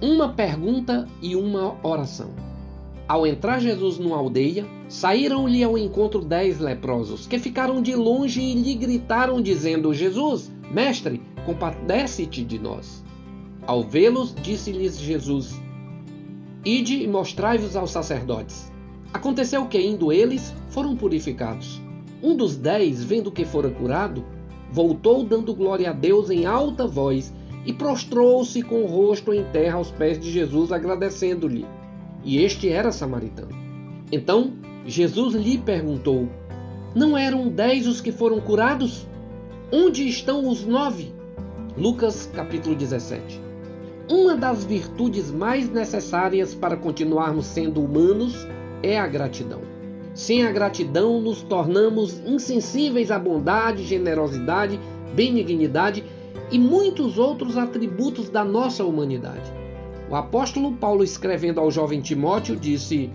uma pergunta e uma oração. Ao entrar Jesus numa aldeia, saíram-lhe ao encontro dez leprosos, que ficaram de longe e lhe gritaram, dizendo: Jesus, mestre, compadece-te de nós. Ao vê-los, disse-lhes Jesus: Ide e mostrai-vos aos sacerdotes. Aconteceu que, indo eles, foram purificados. Um dos dez, vendo que fora curado, voltou dando glória a Deus em alta voz e prostrou-se com o rosto em terra aos pés de Jesus, agradecendo-lhe. E este era samaritano. Então Jesus lhe perguntou: Não eram dez os que foram curados? Onde estão os nove? Lucas capítulo 17. Uma das virtudes mais necessárias para continuarmos sendo humanos é a gratidão. Sem a gratidão, nos tornamos insensíveis à bondade, generosidade, benignidade e muitos outros atributos da nossa humanidade. O apóstolo Paulo, escrevendo ao jovem Timóteo, disse: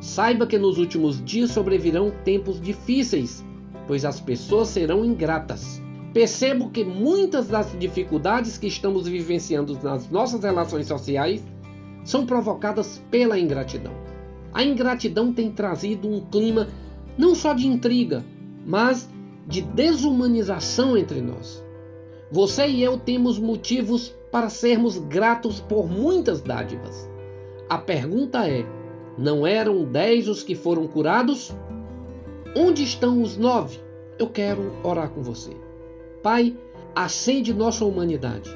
Saiba que nos últimos dias sobrevirão tempos difíceis, pois as pessoas serão ingratas. Percebo que muitas das dificuldades que estamos vivenciando nas nossas relações sociais são provocadas pela ingratidão. A ingratidão tem trazido um clima não só de intriga, mas de desumanização entre nós. Você e eu temos motivos para sermos gratos por muitas dádivas. A pergunta é: não eram dez os que foram curados? Onde estão os nove? Eu quero orar com você. Pai, acende nossa humanidade,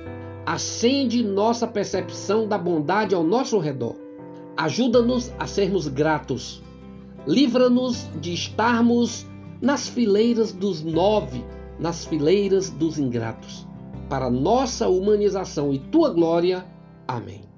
acende nossa percepção da bondade ao nosso redor Ajuda-nos a sermos gratos. Livra-nos de estarmos nas fileiras dos nove, nas fileiras dos ingratos. Para nossa humanização e tua glória. Amém.